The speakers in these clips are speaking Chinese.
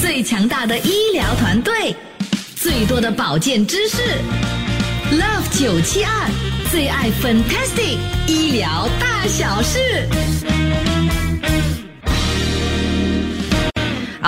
最强大的医疗团队，最多的保健知识，Love 九七二最爱 Fantastic 医疗大小事。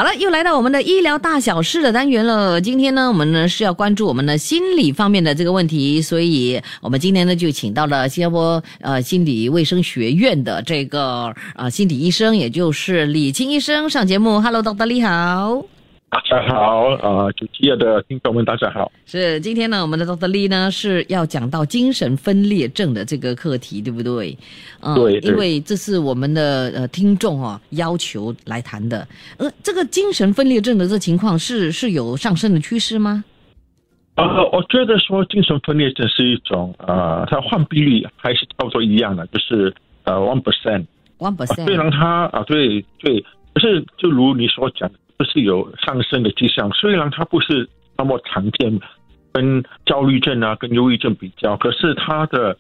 好了，又来到我们的医疗大小事的单元了。今天呢，我们呢是要关注我们的心理方面的这个问题，所以我们今天呢就请到了新加坡呃心理卫生学院的这个呃心理医生，也就是李青医生上节目。Hello，Dr. 你好。大家好，呃，主持的听众们，大家好。是今天呢，我们的 Dr. Lee 呢是要讲到精神分裂症的这个课题，对不对？嗯，对。因为这是我们的呃听众哦要求来谈的。呃，这个精神分裂症的这情况是是有上升的趋势吗？呃，我觉得说精神分裂症是一种呃，它患病率还是差不多一样的，就是呃 one percent。one percent。虽然它啊，对对，可是就如你所讲。不是有上升的迹象，虽然它不是那么常见，跟焦虑症啊、跟忧郁症比较，可是它的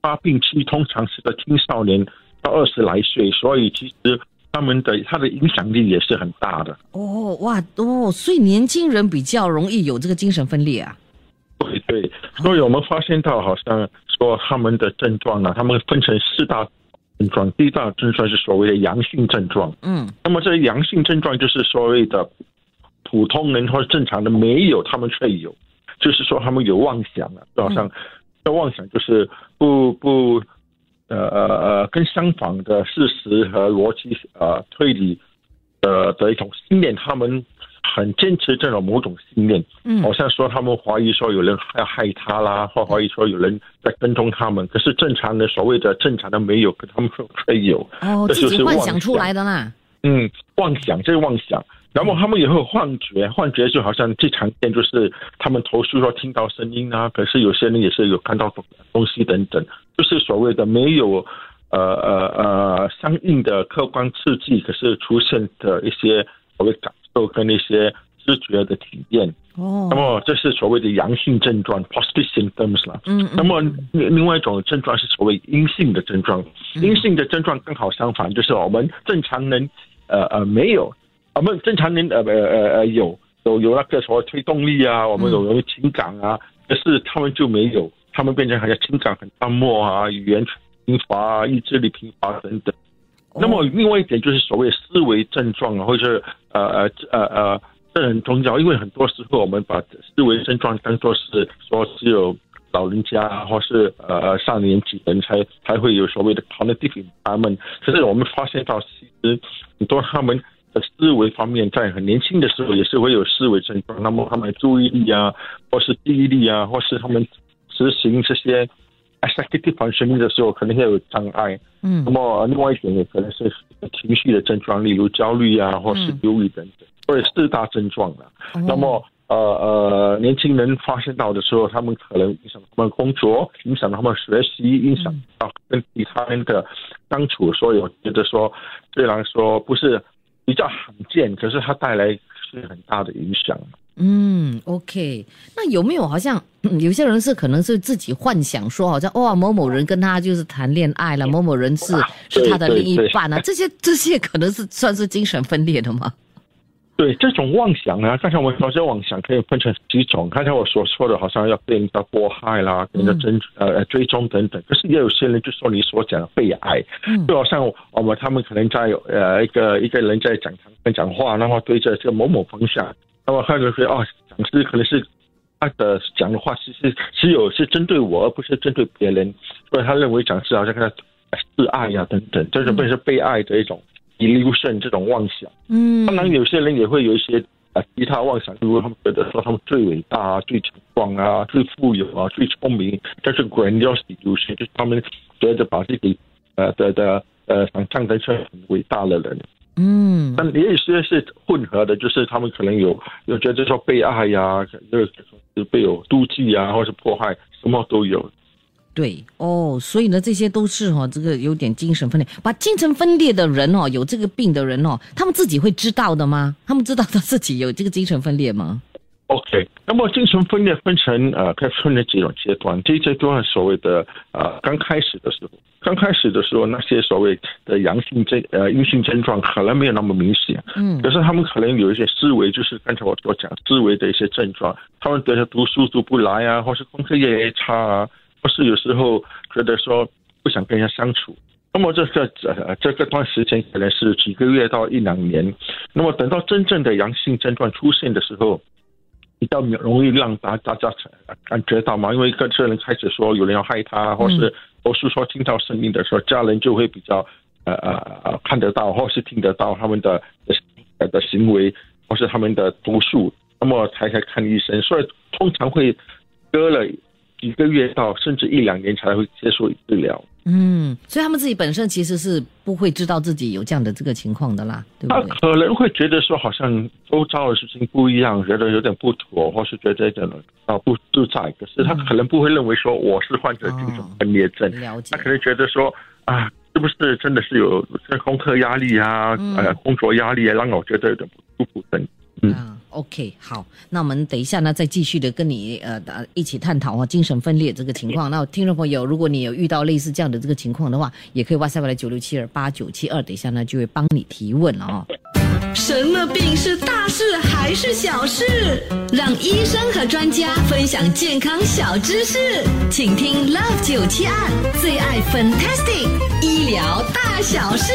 发病期通常是在青少年到二十来岁，所以其实他们的它的影响力也是很大的。哦，哇哦，所以年轻人比较容易有这个精神分裂啊。对对，所以我们发现到好像说他们的症状啊，他们分成四大。症状第一大症状是所谓的阳性症状，嗯，那么这阳性症状就是所谓的普通人或者正常的没有，他们却有，就是说他们有妄想啊，就好像这妄想就是不不呃呃呃跟相反的事实和逻辑呃推理的的一种信念，他们。很坚持这种某种信念，嗯，好像说他们怀疑说有人要害他啦，或怀疑说有人在跟踪他们。可是正常的所谓的正常的没有，可他们会有，哦，这就是幻想出来的啦。嗯，妄想这是妄想，然后他们也会有幻觉，幻觉就好像最常见就是他们投诉说听到声音啊，可是有些人也是有看到东西等等，就是所谓的没有呃呃呃相应的客观刺激，可是出现的一些所谓感。跟那些知觉的体验，哦，那么这是所谓的阳性症状 （positive symptoms） 啦。嗯，那么另另外一种症状是所谓阴性的症状。阴性的症状刚好相反，就是我们正常人，呃呃没有，我们正常人呃呃呃呃有有有那个所谓推动力啊，我们有有情感啊，可是他们就没有，他们变成好像情感很淡漠啊，语言贫乏啊，意志力贫乏等等。那么另外一点就是所谓思维症状啊，或者是呃呃呃呃，这很重要，因为很多时候我们把思维症状当做是说只有老人家或是呃上年纪人才才会有所谓的 cognitive impairment，可是我们发现到其实很多他们的思维方面在很年轻的时候也是会有思维症状，那么他们注意力啊，或是记忆力啊，或是他们执行这些。Executive functioning 的时候可能会有障碍，嗯，那么另外一点也可能是情绪的症状，例如焦虑啊，或是忧郁等等，或者四大症状的。那么呃呃，年轻人发现到的时候，他们可能影响他们工作，影响他们学习，影响到跟其他人的相处。所以我觉得说，虽然说不是比较罕见，可是它带来是很大的影响。嗯，OK，那有没有好像有些人是可能是自己幻想说，好像哇某某人跟他就是谈恋爱了，某某人是是他的另一半啊，这些这些可能是算是精神分裂的吗？对，这种妄想啊，刚才我说这妄想可以分成几种，刚才我所说的好像要被人家迫害啦，被人家追呃追踪等等，可是也有些人就说你所讲的被爱，就好像我们他们可能在呃一个一个人在讲堂跟讲话，然后对着这个某某方向。那么他就说哦，讲师可能是他的讲的话，其实只有是针对我，而不是针对别人，所以他认为讲师好像跟他示爱呀等等，这种本是被爱的一种 illusion，这种妄想。嗯，当然有些人也会有一些啊其他妄想，如果他们觉得说他们最伟大啊、最强壮啊、最富有啊、最聪明，这是 grandiosity illusion，就是他们觉得把自己呃的的呃想象成很伟大的人。嗯，但也有些是混合的，就是他们可能有有觉得说被爱呀，就是被有妒忌啊，或是迫害，什么都有。对哦，所以呢，这些都是哈，这个有点精神分裂。把精神分裂的人哦，有这个病的人哦，他们自己会知道的吗？他们知道他自己有这个精神分裂吗？OK，那么精神分裂分成呃，可以分成几种阶段。第一阶段所谓的呃，刚开始的时候，刚开始的时候，那些所谓的阳性症呃阴性症状可能没有那么明显，嗯可是他们可能有一些思维，就是刚才我所讲思维的一些症状，他们觉得读书读不来啊，或是功课越来越差啊，或是有时候觉得说不想跟人家相处。那么这个呃这个段时间可能是几个月到一两年，那么等到真正的阳性症状出现的时候，比较容易让大大家感觉到嘛，因为跟这人开始说有人要害他，或是或是说听到声音的时候，家人就会比较呃呃呃看得到，或是听得到他们的呃的行为，或是他们的毒素，那么才才看医生，所以通常会割了几个月到甚至一两年才会接受治疗。嗯，所以他们自己本身其实是不会知道自己有这样的这个情况的啦，对他不对？可能会觉得说，好像周遭的事情不一样，觉得有点不妥，或是觉得有点啊不自在。可是他可能不会认为说我是患者精神分裂症，了解他可能觉得说啊，是不是真的是有这功课压力啊，嗯呃，工作压力啊，让我觉得有点不舒服等。嗯啊，OK，好，那我们等一下呢，再继续的跟你呃呃一起探讨啊精神分裂这个情况。那听众朋友，如果你有遇到类似这样的这个情况的话，也可以 WhatsApp 来九六七二八九七二，等一下呢就会帮你提问了哦。什么病是大事还是小事？让医生和专家分享健康小知识，请听 Love 九七二最爱 Fantastic 医疗大小事。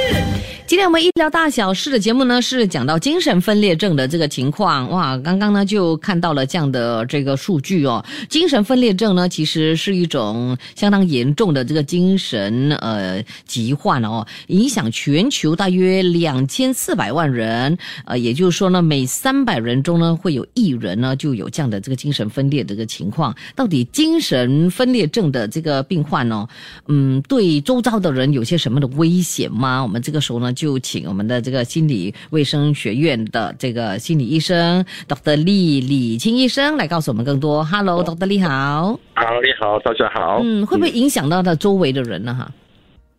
今天我们医疗大小事的节目呢，是讲到精神分裂症的这个情况。哇，刚刚呢就看到了这样的这个数据哦。精神分裂症呢，其实是一种相当严重的这个精神呃疾患哦，影响全球大约两千四百万人。呃，也就是说呢，每三百人中呢，会有一人呢就有这样的这个精神分裂的这个情况。到底精神分裂症的这个病患哦，嗯，对周遭的人有些什么的危险吗？我们这个时候呢，就请我们的这个心理卫生学院的这个心理医生 Dr. 李李清医生来告诉我们更多。Hello，Dr. 李好。好，你好，大家好。嗯，会不会影响到他周围的人呢？哈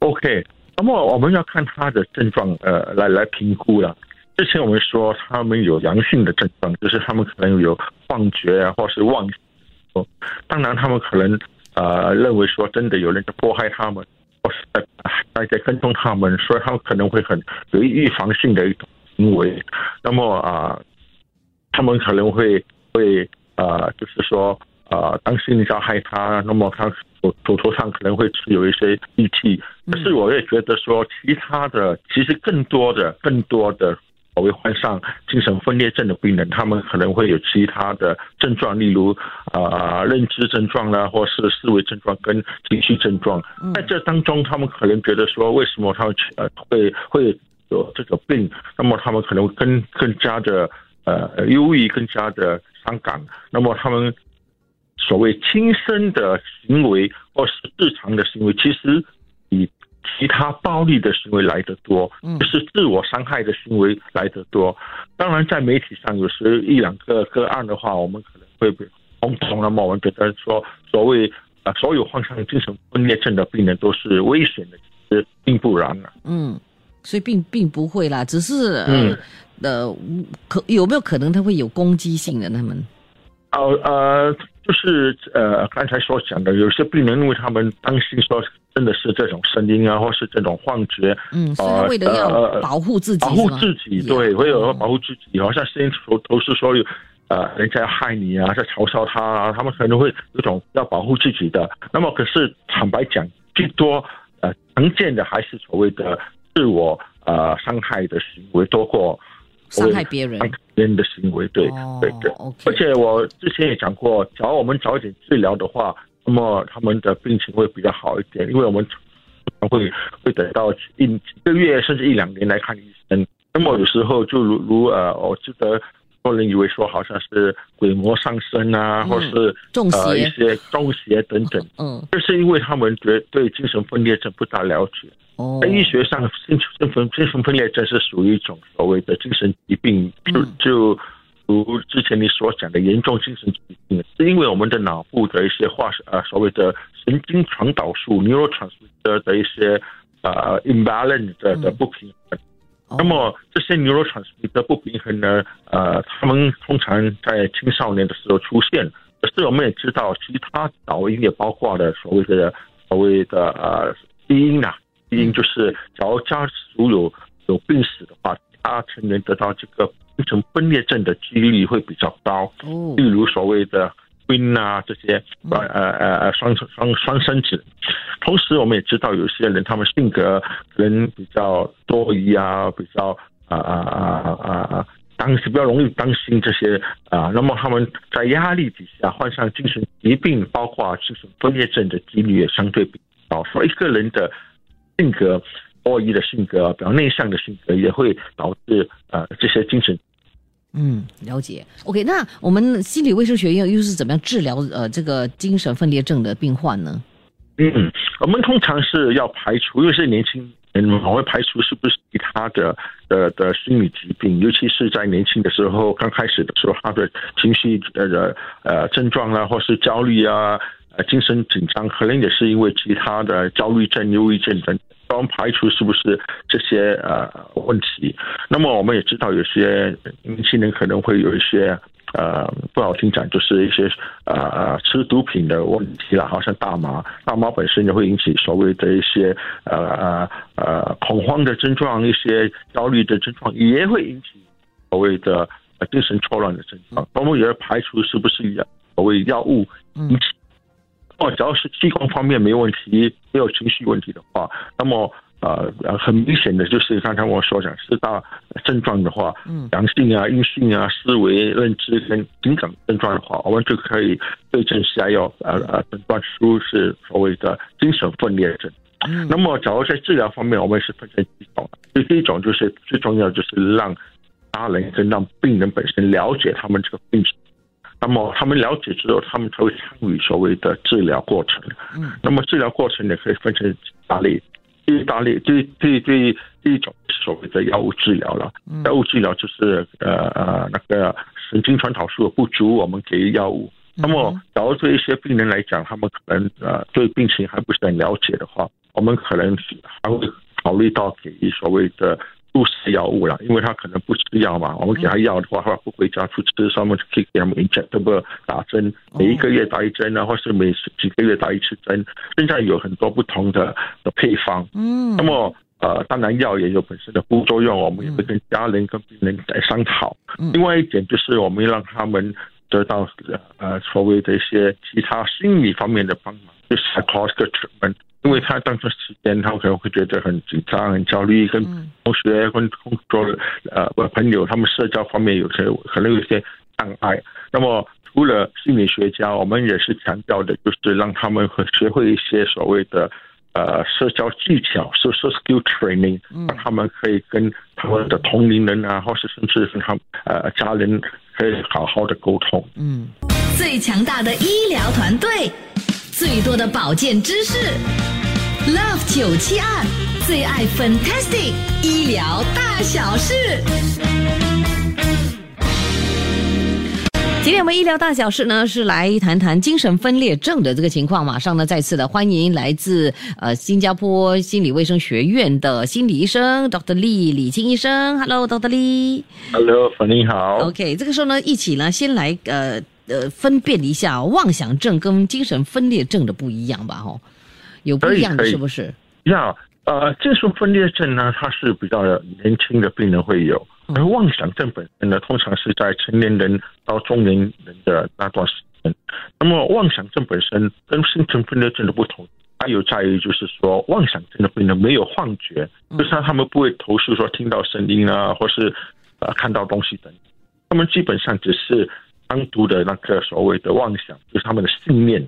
，OK，那么我们要看他的症状，呃，来来评估了。之前我们说他们有阳性的症状，就是他们可能有幻觉啊，或是妄想。哦，当然他们可能呃认为说真的有人在迫害他们，或是在在在跟踪他们，所以他们可能会很有预防性的一种行为。那么啊、他们可能会会呃，就是说呃，当心人家害他，那么他手手头上可能会持有一些利器。可是我也觉得说，其他的其实更多的更多的所谓患上精神分裂症的病人，他们可能会有其他的症状，例如呃认知症状啦，或是思维症状跟情绪症状。在这当中，他们可能觉得说，为什么他们呃会会有这个病？那么他们可能更更加的呃忧郁，更加的伤感。那么他们所谓轻生的行为或是日常的行为，其实比其他暴力的行为来得多，嗯就是自我伤害的行为来得多。当然，在媒体上有时一两个个案的话，我们可能会被轰动。那么我们觉得说，所谓啊所有患上精神分裂症的病人都是危险的，其实并不然啊。嗯，所以并并不会啦，只是呃、嗯呃可有没有可能他会有攻击性的他们？哦呃，就是呃刚才所讲的，有些病人因为他们担心说真的是这种声音啊，或是这种幻觉，嗯，所以为了要呃保护自己，保护自己，对，会有哦保护自己，好像声音头都是说有。呃，人家要害你啊，在嘲笑他啊，他们可能会有种要保护自己的。那么，可是坦白讲，最多呃常见的还是所谓的自我呃伤害的行为多过伤害别人别人的行为。对，哦对对。而且我之前也讲过，只要我们早一点治疗的话，那么他们的病情会比较好一点，因为我们常会会等到一一个月甚至一两年来看医生。那么有时候就如如呃，我记得很多人以为说好像是鬼魔上身啊，嗯或是中呃一邪，些中邪等等。嗯，这是因为他们觉对精神分裂症不大了解。哦，在医学上，精神分精神分裂症是属于一种所谓的精神疾病，就嗯。就如之前你所讲的严重精神疾病，是因为我们的脑部的一些化呃所谓的神经传导素 （neurotransmitter） 的一些呃 imbalance 的不平衡，哦那么这些 neurotransmitter 不平衡呢，呃，他们通常在青少年的时候出现。可是我们也知道，其他导因也包括了所谓的所谓的呃基因呐、基因就是，假如家属有有病史的话，其他成员得到这个精神分裂症的几率会比较高。哦例如所谓的 twin 啊这些嗯呃呃呃呃双双双生子。同时，我们也知道有些人他们性格可能比较多疑啊，比较啊啊啊啊啊。当时比较容易担心这些啊，那么他们在压力底下患上精神疾病，包括精神分裂症的几率也相对比较高。所以一个人的性格多疑的性格，比较内向的性格，也会导致呃这些精神嗯，了解。OK，那我们心理卫生学院又是怎么样治疗呃这个精神分裂症的病患呢？嗯，我们通常是要排除，因为是年轻人嘛，我会排除是不是其他的的的心理疾病，尤其是在年轻的时候，刚开始的时候，他的情绪呃呃症状啊，或是焦虑啊，呃精神紧张，可能也是因为其他的焦虑症、忧郁症等。我们排除是不是这些呃问题。那么我们也知道，有些年轻人可能会有一些呃不好听讲，就是一些呃吃毒品的问题啦，好像大麻，大麻本身也会引起所谓的一些呃呃呃恐慌的症状，一些焦虑的症状，也会引起所谓的呃精神错乱的症状。我们也要排除是不是药所谓药物引起。哦，只要是器官方面没有问题，没有情绪问题的话，那么呃呃，很明显的就是刚才我所讲四大症状的话，嗯阳性啊、阴性啊、思维、认知跟情感症状的话，我们就可以对症下药，呃呃，诊断出是所谓的精神分裂症。嗯那么，假如在治疗方面，我们是分成几种，就第一种就是最重要就是让家人跟让病人本身了解他们这个病情。那么他们了解之后，他们才会参与所谓的治疗过程。嗯，那么治疗过程也可以分成几大类。第一大类，第第第第一种所谓的药物治疗了。药物治疗就是呃呃那个神经传导素不足，我们给予药物。那么，假如对一些病人来讲，他们可能呃对病情还不是很了解的话，我们可能还会考虑到给予所谓的注射药物了，因为他可能不吃药嘛，我们给他药的话，他不回家去吃，所以我们就可以给他们一针，对不对？打针，每一个月打一针啊，或是每几个月打一次针。现在有很多不同的的配方，嗯那么呃，当然药也有本身的副作用，我们也会跟家人跟病人来商讨。嗯另外一点就是我们让他们得到呃所谓的一些其他心理方面的帮忙，就是 psychological treatment。因为他当段时间，他可能会觉得很紧张、很焦虑，跟嗯同学、跟工作呃朋友，他们社交方面有些可能有些障碍。那么除了心理学家，我们也是强调的，就是让他们会学会一些所谓的呃社交技巧，social skill training，让他们可以跟他们的同龄人啊，或是甚至跟他们呃家人可以好好的沟通。嗯，最强大的医疗团队，最多的保健知识，Love 九七二最爱 Fantastic 医疗大小事。今天我们医疗大小事呢是来谈谈精神分裂症的这个情况。马上呢再次的欢迎来自呃新加坡心理卫生学院的心理医生 Dr. 李李清医生。Hello，Dr. 李。Hello，粉你好。OK，这个时候呢，一起呢先来呃呃分辨一下妄想症跟精神分裂症的不一样吧，哈，有不一样的是不是？呀，呃，精神分裂症呢，它是比较年轻的病人会有，嗯而妄想症本身呢，通常是在成年人到中年人的那段时间。那么妄想症本身跟精神分裂症的不同，它有在于就是说，妄想症的病人没有幻觉，就是他们不会投诉说听到声音啊，或是呃看到东西等，他们基本上只是单独的那个所谓的妄想，就是他们的信念，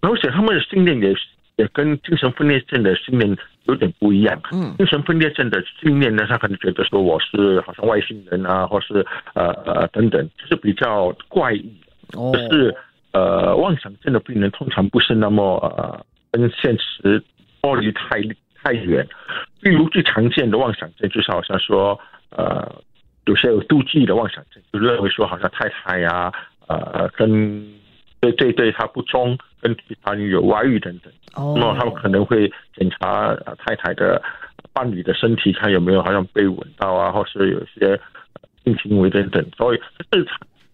而且他们的信念也也跟精神分裂症的信念有点不一样。嗯精神分裂症的信念呢，他可能觉得说我是好像外星人啊，或是呃呃等等，就是比较怪异的。哦可是呃，妄想症的病人通常不是那么呃跟现实脱离太太远。例如最常见的妄想症就是好像说呃，有些有妒忌的妄想症，就认为说好像太太呀、呃跟对对对他不忠，跟其他女友外遇等等，哦那么他们可能会检查呃太太的伴侣的身体，看有没有好像被吻到啊，或是有些呃性行为等等。所以这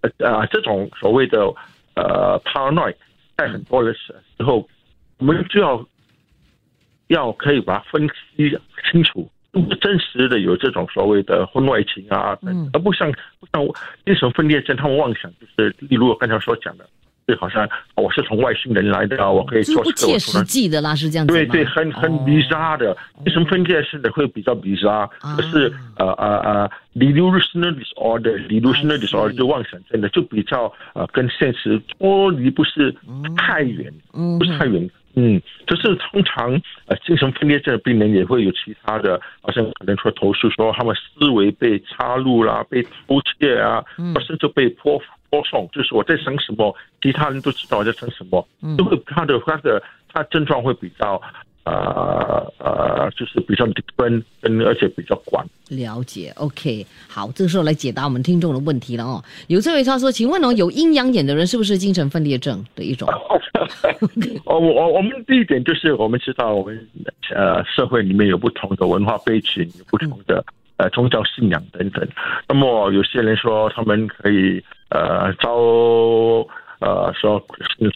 呃呃这种所谓的呃 paranoid，在很多的时时候，我们就要要可以把它分析清楚。真实的有这种所谓的婚外情啊，嗯而不像不像精神分裂症，他们妄想就是，例如我刚才所讲的，就好像我是从外星人来的啊，我可以做这个，我切实际的啦，是这样子吗对对，很很哦。bizarre 的，精神分裂式的会比较 bizarre，啊可是呃呃呃 delusional disorder delusional I see disorder 就妄想症的就比较呃跟现实脱离不是太远，嗯不是太远。嗯，就是通常呃精神分裂症的病人也会有其他的，好像可能说投诉说他们思维被插入啦、被偷窃啊，嗯。或甚至被播播送，就是我在想什么，其他人都知道我在想什么，嗯就会他的他的他症状会比较呃呃，就是比较分跟而且比较广。了解，OK，好，这个时候来解答我们听众的问题了哦。有这位他说，请问哦，有阴阳眼的人是不是精神分裂症的一种？哦，我我我们第一点就是我们知道我们呃社会里面有不同的文化背景，有不同的呃宗教信仰等等。那么有些人说他们可以呃招呃说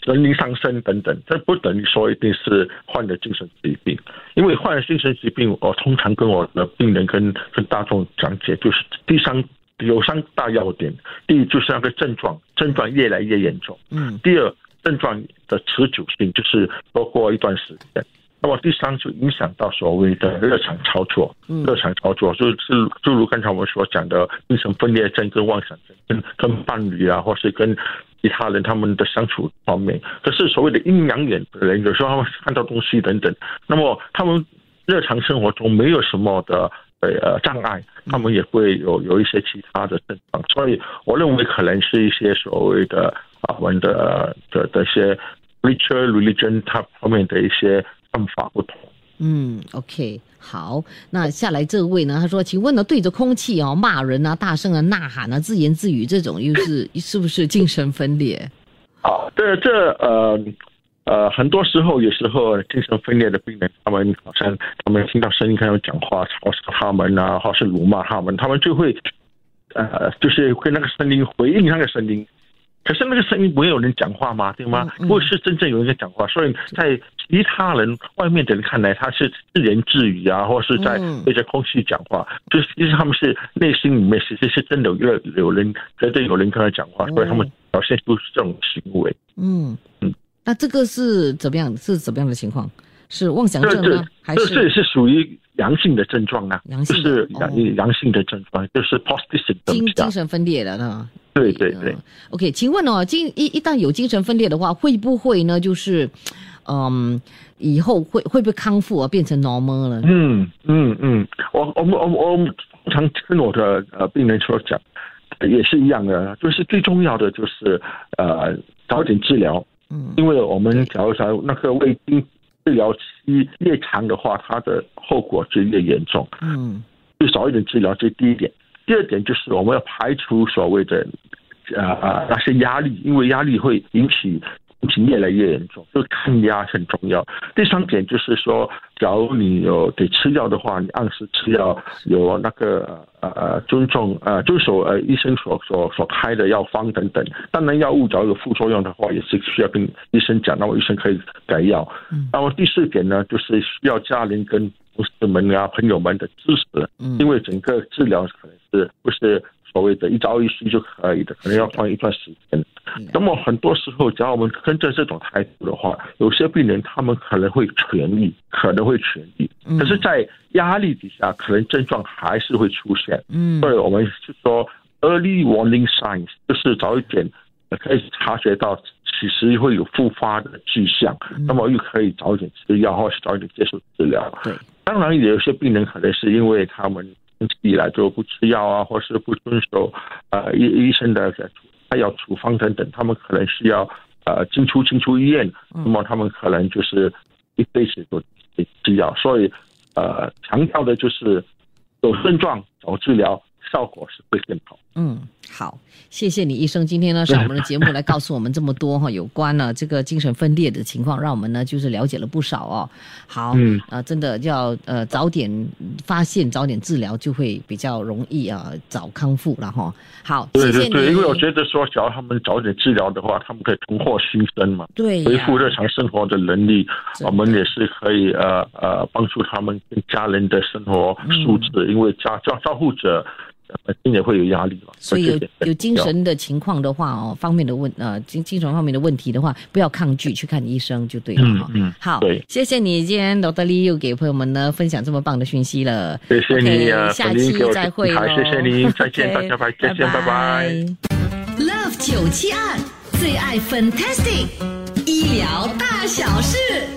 神灵上身等等，这不等于说一定是患了精神疾病，因为患了精神疾病，我通常跟我的病人跟跟大众讲解，就是第三有三大要点，第一就是那个症状，症状越来越严重。嗯第二，症状的持久性，就是包括一段时间。那么第三就影响到所谓的日常操作，嗯。日常操作就是就如刚才我们所讲的精神分裂症跟妄想症，跟跟伴侣啊，或是跟其他人他们的相处方面。可是所谓的阴阳眼的人，有时候他们看到东西等等，那么他们日常生活中没有什么的呃障碍，他们也会有有一些其他的症状，所以我认为可能是一些所谓的啊我们的的的一些 ritual religion 它方面的一些看法不同。嗯，OK，好，那下来这位呢，他说，请问呢，对着空气哦骂人啊，大声的呐喊啊，自言自语这种，又是 是不是精神分裂？啊，这这呃呃，很多时候有时候精神分裂的病人，他们好像他们听到声音跟他们讲话，嘲笑他们啊，或是辱骂他们，他们就会呃，就是跟那个声音回应那个声音。可是那个声音没有人讲话吗，对吗？嗯嗯不是真正有人在讲话，所以在其他人外面的人看来，他是自言自语啊，或是在嗯对着空气讲话，就是其实他们是内心里面其实是真的有有人真的有人跟他讲话，所以他们表现出这种行为。嗯嗯，那这个是怎么样？是怎么样的情况？是妄想症吗，还是是属于阳性的症状啊，阳性是阳、性的症状，就是啊。精神分裂的呢？对对对嗯。OK，请问哦，精一一旦有精神分裂的话，会不会呢？就是，嗯，以后会会不会康复啊，变成 normal 了？嗯嗯嗯，我我们我我常跟我的呃病人说讲，也是一样的，就是最重要的就是呃早点治疗，嗯因为我们假如说那个胃经治疗期越长的话，它的后果就越严重。嗯最少一点治疗，这是第一点。第二点就是我们要排除所谓的呃呃那些压力，因为压力会引起病情越来越严重，就抗压很重要。第三点就是说，假如你有得吃药的话，你按时吃药，有那个呃呃尊重呃遵守呃医生所所所开的药方等等。当然，药物假如有副作用的话，也是需要跟医生讲，那么医生可以改药。嗯那么第四点呢，就是需要家人跟同事们啊、朋友们的支持。嗯因为整个治疗可能是不是所谓的一朝一夕就可以的，可能要放一段时间。那么很多时候，只要我们跟着这种态度的话，有些病人他们可能会痊愈，可能会痊愈。嗯可是，在压力底下，可能症状还是会出现。嗯所以我们是说 early warning signs，就是早一点呃可以察觉到其实会有复发的迹象，那么又可以早一点吃药，或是早一点接受治疗。对，当然，有些病人可能是因为他们长期以来就不吃药啊，或是不遵守呃医医生的他要处方等等，他们可能需要呃进出进出医院，那么他们可能就是一辈子都得吃药。所以呃，强调的就是有症状早治疗，效果是会更好。嗯，好，谢谢你医生，今天呢上我们的节目来告诉我们这么多哈，有关了这个精神分裂的情况，让我们呢就是了解了不少哦。好，嗯呃，真的要呃早点发现，早点治疗，就会比较容易啊早康复了哈。好，谢谢你。对因为我觉得说，只要他们早点治疗的话，他们可以重获新生嘛，对呀恢复日常生活的能力，我们也是可以呃呃帮助他们跟家人的生活素质，嗯因为家照照顾者本身也会有压力嘛，所以有有精神的情况的话哦，方面的问呃精精神方面的问题的话，不要抗拒，去看医生就对了哈。嗯嗯好，对谢谢你今天罗德利又给朋友们呢分享这么棒的讯息了。谢谢你下期再会好，咯谢谢你，再见，大家拜，再见，拜拜。Love 九七二最爱 Fantastic 医疗大小事。